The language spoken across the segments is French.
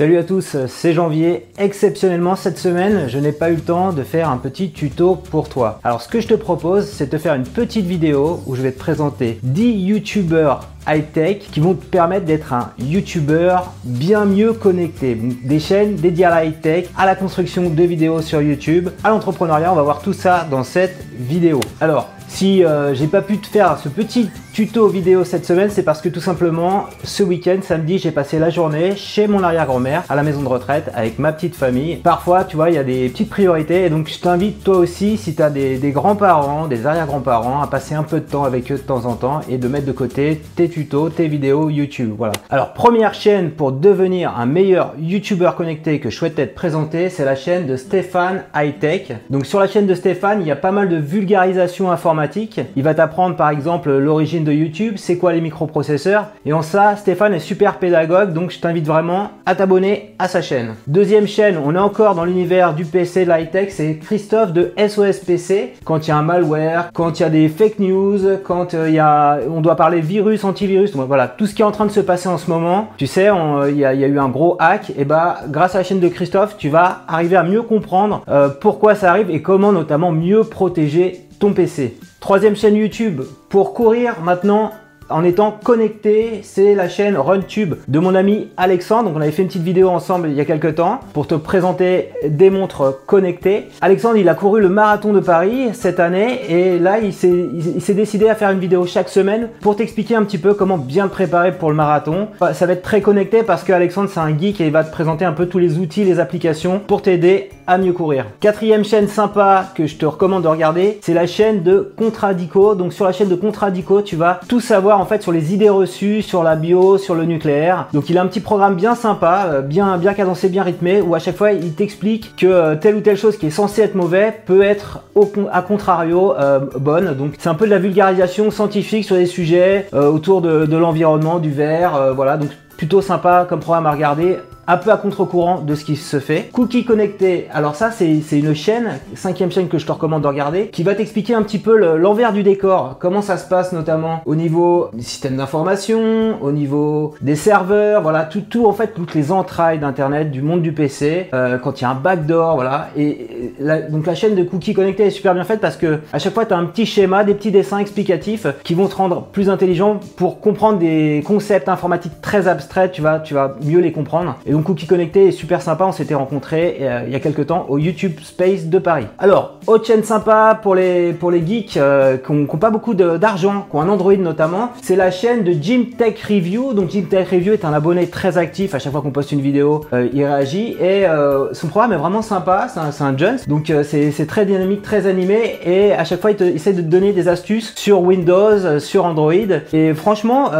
Salut à tous, c'est Janvier. Exceptionnellement cette semaine, je n'ai pas eu le temps de faire un petit tuto pour toi. Alors ce que je te propose, c'est de faire une petite vidéo où je vais te présenter 10 youtubeurs high-tech qui vont te permettre d'être un youtubeur bien mieux connecté. Des chaînes dédiées à la high-tech, à la construction de vidéos sur YouTube, à l'entrepreneuriat. On va voir tout ça dans cette vidéo. Alors, si euh, j'ai pas pu te faire ce petit tuto vidéo cette semaine, c'est parce que tout simplement, ce week-end, samedi, j'ai passé la journée chez mon arrière-grand-mère à la maison de retraite avec ma petite famille. Parfois, tu vois, il y a des petites priorités et donc je t'invite toi aussi, si tu as des, grands-parents, des arrière-grands-parents, à passer un peu de temps avec eux de temps en temps et de mettre de côté tes tutos, tes vidéos YouTube. Voilà. Alors, première chaîne pour devenir un meilleur YouTuber connecté que je souhaitais te présenter, c'est la chaîne de Stéphane High Tech. Donc, sur la chaîne de Stéphane, il y a pas mal de vulgarisation informatique il va t'apprendre par exemple l'origine de YouTube, c'est quoi les microprocesseurs. Et en ça, Stéphane est super pédagogue, donc je t'invite vraiment à t'abonner à sa chaîne. Deuxième chaîne, on est encore dans l'univers du PC de c'est Christophe de SOS PC. Quand il y a un malware, quand il y a des fake news, quand euh, il y a, on doit parler virus, antivirus, voilà, tout ce qui est en train de se passer en ce moment. Tu sais, il y, a, eu un gros hack, et bah grâce à la chaîne de Christophe, tu vas arriver à mieux comprendre euh, pourquoi ça arrive et comment notamment mieux protéger ton PC. Troisième chaîne YouTube pour courir maintenant en étant connecté, c'est la chaîne RunTube de mon ami Alexandre. Donc on avait fait une petite vidéo ensemble il y a quelques temps pour te présenter des montres connectées. Alexandre, il a couru le marathon de Paris cette année et là il s'est décidé à faire une vidéo chaque semaine pour t'expliquer un petit peu comment bien te préparer pour le marathon. Ça va être très connecté parce que Alexandre c'est un geek et il va te présenter un peu tous les outils, les applications pour t'aider à mieux courir. Quatrième chaîne sympa que je te recommande de regarder, c'est la chaîne de Contradico. Donc sur la chaîne de Contradico, tu vas tout savoir en fait sur les idées reçues, sur la bio, sur le nucléaire. Donc il a un petit programme bien sympa, euh, bien, bien cadencé, bien rythmé, où à chaque fois il t'explique que euh, telle ou telle chose qui est censée être mauvais peut être au, à contrario euh, bonne. Donc c'est un peu de la vulgarisation scientifique sur des sujets autour de, de l'environnement, du verre, voilà. Donc plutôt sympa comme programme à regarder un peu à contre-courant de ce qui se fait. Cookie connecté, alors ça c'est une chaîne, cinquième chaîne que je te recommande de regarder, qui va t'expliquer un petit peu l'envers du décor, comment ça se passe notamment au niveau des systèmes d'information, au niveau des serveurs, voilà, tout, tout en fait, toutes les entrailles d'internet, du monde du PC, euh, quand il y a un backdoor, voilà. Et donc la chaîne de Cookie connecté est super bien faite parce que à chaque fois tu as un petit schéma, des petits dessins explicatifs qui vont te rendre plus intelligent pour comprendre des concepts informatiques très abstraits, tu vas, tu vas mieux les comprendre. Donc Cookie Connecté est super sympa, on s'était rencontrés euh, il y a quelques temps au YouTube Space de Paris. Alors, autre chaîne sympa pour les, pour les geeks euh, qui n'ont pas beaucoup d'argent, qui ont un Android notamment, c'est la chaîne de Jim Tech Review. Donc Jim Tech Review est un abonné très actif, à chaque fois qu'on poste une vidéo, euh, il réagit. Et son programme est vraiment sympa, c'est un, un Jones, donc c'est très dynamique, très animé. Et à chaque fois il, essaie de te donner des astuces sur Windows, sur Android. Et franchement,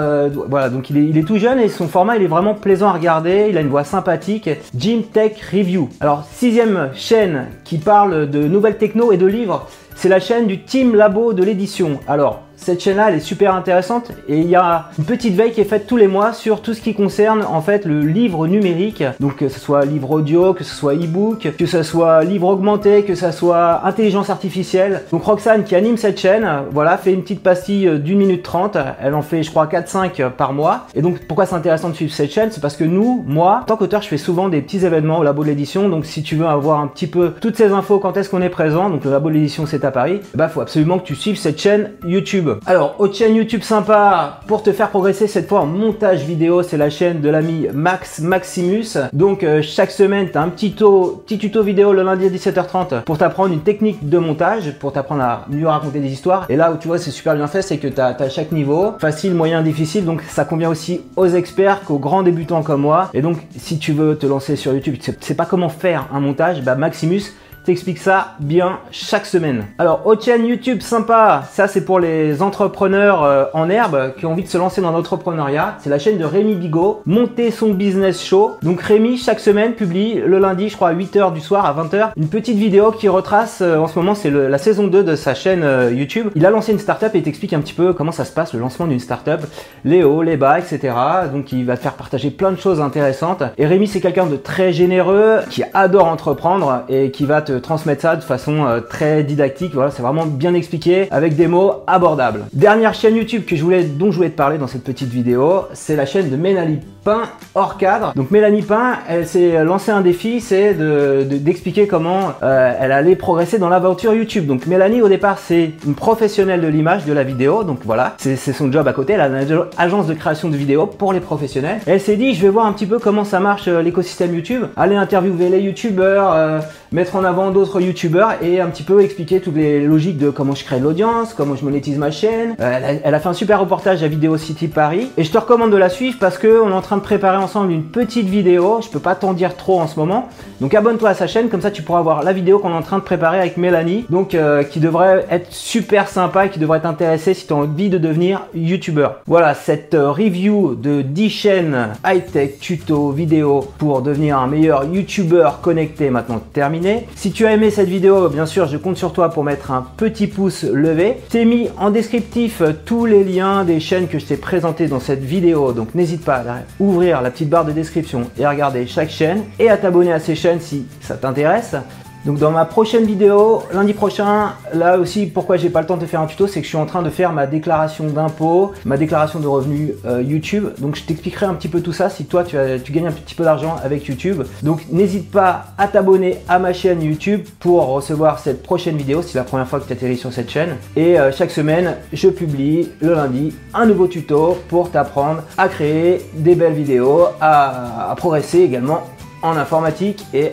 voilà, donc il est, il est tout jeune et son format il est vraiment plaisant à regarder, il a une voix sympathique, Jim Tech Review. Alors, sixième chaîne qui parle de nouvelles techno et de livres, c'est la chaîne du Team Labo de l'édition. Alors, cette chaîne-là, elle est super intéressante et il y a une petite veille qui est faite tous les mois sur tout ce qui concerne en fait le livre numérique. Donc que ce soit livre audio, que ce soit e-book, que ce soit livre augmenté, que ce soit intelligence artificielle. Donc Roxane qui anime cette chaîne, voilà, fait une petite pastille d'une minute trente. Elle en fait je crois 4-5 par mois. Et donc pourquoi c'est intéressant de suivre cette chaîne? C'est parce que nous, moi, en tant qu'auteur, je fais souvent des petits événements au labo de l'édition. Donc si tu veux avoir un petit peu toutes ces infos quand est-ce qu'on est présent, donc le labo de l'édition c'est à Paris, bah faut absolument que tu suives cette chaîne YouTube. Alors, autre chaîne YouTube sympa pour te faire progresser cette fois en montage vidéo, c'est la chaîne de l'ami Max Maximus. Donc, euh, chaque semaine, tu un petit tuto, petit tuto vidéo le lundi à 17h30 pour t'apprendre une technique de montage, pour t'apprendre à mieux raconter des histoires. Et là où tu vois, c'est super bien fait, c'est que tu as, chaque niveau, facile, moyen, difficile. Donc, ça convient aussi aux experts qu'aux grands débutants comme moi. Et donc, si tu veux te lancer sur YouTube, tu sais pas comment faire un montage, bah Maximus, t'explique ça bien chaque semaine. Alors, autre chaîne YouTube sympa, ça c'est pour les entrepreneurs euh, en herbe qui ont envie de se lancer dans l'entrepreneuriat. C'est la chaîne de Rémi Bigot, Monter son business show. Donc Rémi, chaque semaine, publie le lundi, je crois à 8h du soir, à 20h, une petite vidéo qui retrace, euh, en ce moment c'est la saison 2 de sa chaîne euh, YouTube. Il a lancé une startup et t'explique un petit peu comment ça se passe, le lancement d'une startup, les hauts, les bas, etc. Donc il va te faire partager plein de choses intéressantes. Et Rémi c'est quelqu'un de très généreux, qui adore entreprendre et qui va te transmettre ça de façon euh, très didactique. Voilà, c'est vraiment bien expliqué avec des mots abordables. Dernière chaîne YouTube que je voulais, dont je voulais te parler dans cette petite vidéo, c'est la chaîne de Mélanie Pain hors cadre. Donc Mélanie Pain, elle s'est lancé un défi, c'est d'expliquer de, comment euh, elle allait progresser dans l'aventure YouTube. Donc Mélanie au départ c'est une professionnelle de l'image, de la vidéo, donc voilà, c'est son job à côté. Elle a une agence de création de vidéos pour les professionnels. Elle s'est dit, je vais voir un petit peu comment ça marche euh, l'écosystème YouTube, aller interviewer les YouTubeurs, mettre en avant d'autres YouTubeurs et un petit peu expliquer toutes les logiques de comment je crée l'audience, comment je monétise ma chaîne. elle, a, fait un super reportage à Vidéo City Paris et je te recommande de la suivre parce qu'on est en train de préparer ensemble une petite vidéo. Je peux pas t'en dire trop en ce moment. Donc abonne-toi à sa chaîne, comme ça tu pourras voir la vidéo qu'on est en train de préparer avec Mélanie. Donc euh, qui devrait être super sympa et qui devrait t'intéresser si tu as envie de devenir YouTuber. Voilà, cette euh, review de 10 chaînes high-tech, tuto, vidéo pour devenir un meilleur YouTuber connecté maintenant terminé. Si tu as aimé cette vidéo, bien sûr, je compte sur toi pour mettre un petit pouce levé. T'ai mis en descriptif tous les liens des chaînes que je t'ai présentées dans cette vidéo, donc n'hésite pas à ouvrir la petite barre de description et à regarder chaque chaîne et à t'abonner à ces chaînes si ça t'intéresse. Donc dans ma prochaine vidéo, lundi prochain, là aussi pourquoi j'ai pas le temps de faire un tuto, c'est que je suis en train de faire ma déclaration d'impôt, ma déclaration de revenus euh, YouTube. Donc je t'expliquerai un petit peu tout ça si toi tu, gagnes un petit peu d'argent avec YouTube. Donc n'hésite pas à t'abonner à ma chaîne YouTube pour recevoir cette prochaine vidéo, c'est la première fois que tu atterris sur cette chaîne. Et euh, chaque semaine, je publie le lundi un nouveau tuto pour t'apprendre à créer des belles vidéos, à progresser également en informatique et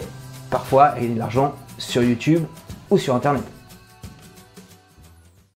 parfois gagner de l'argent sur YouTube ou sur Internet.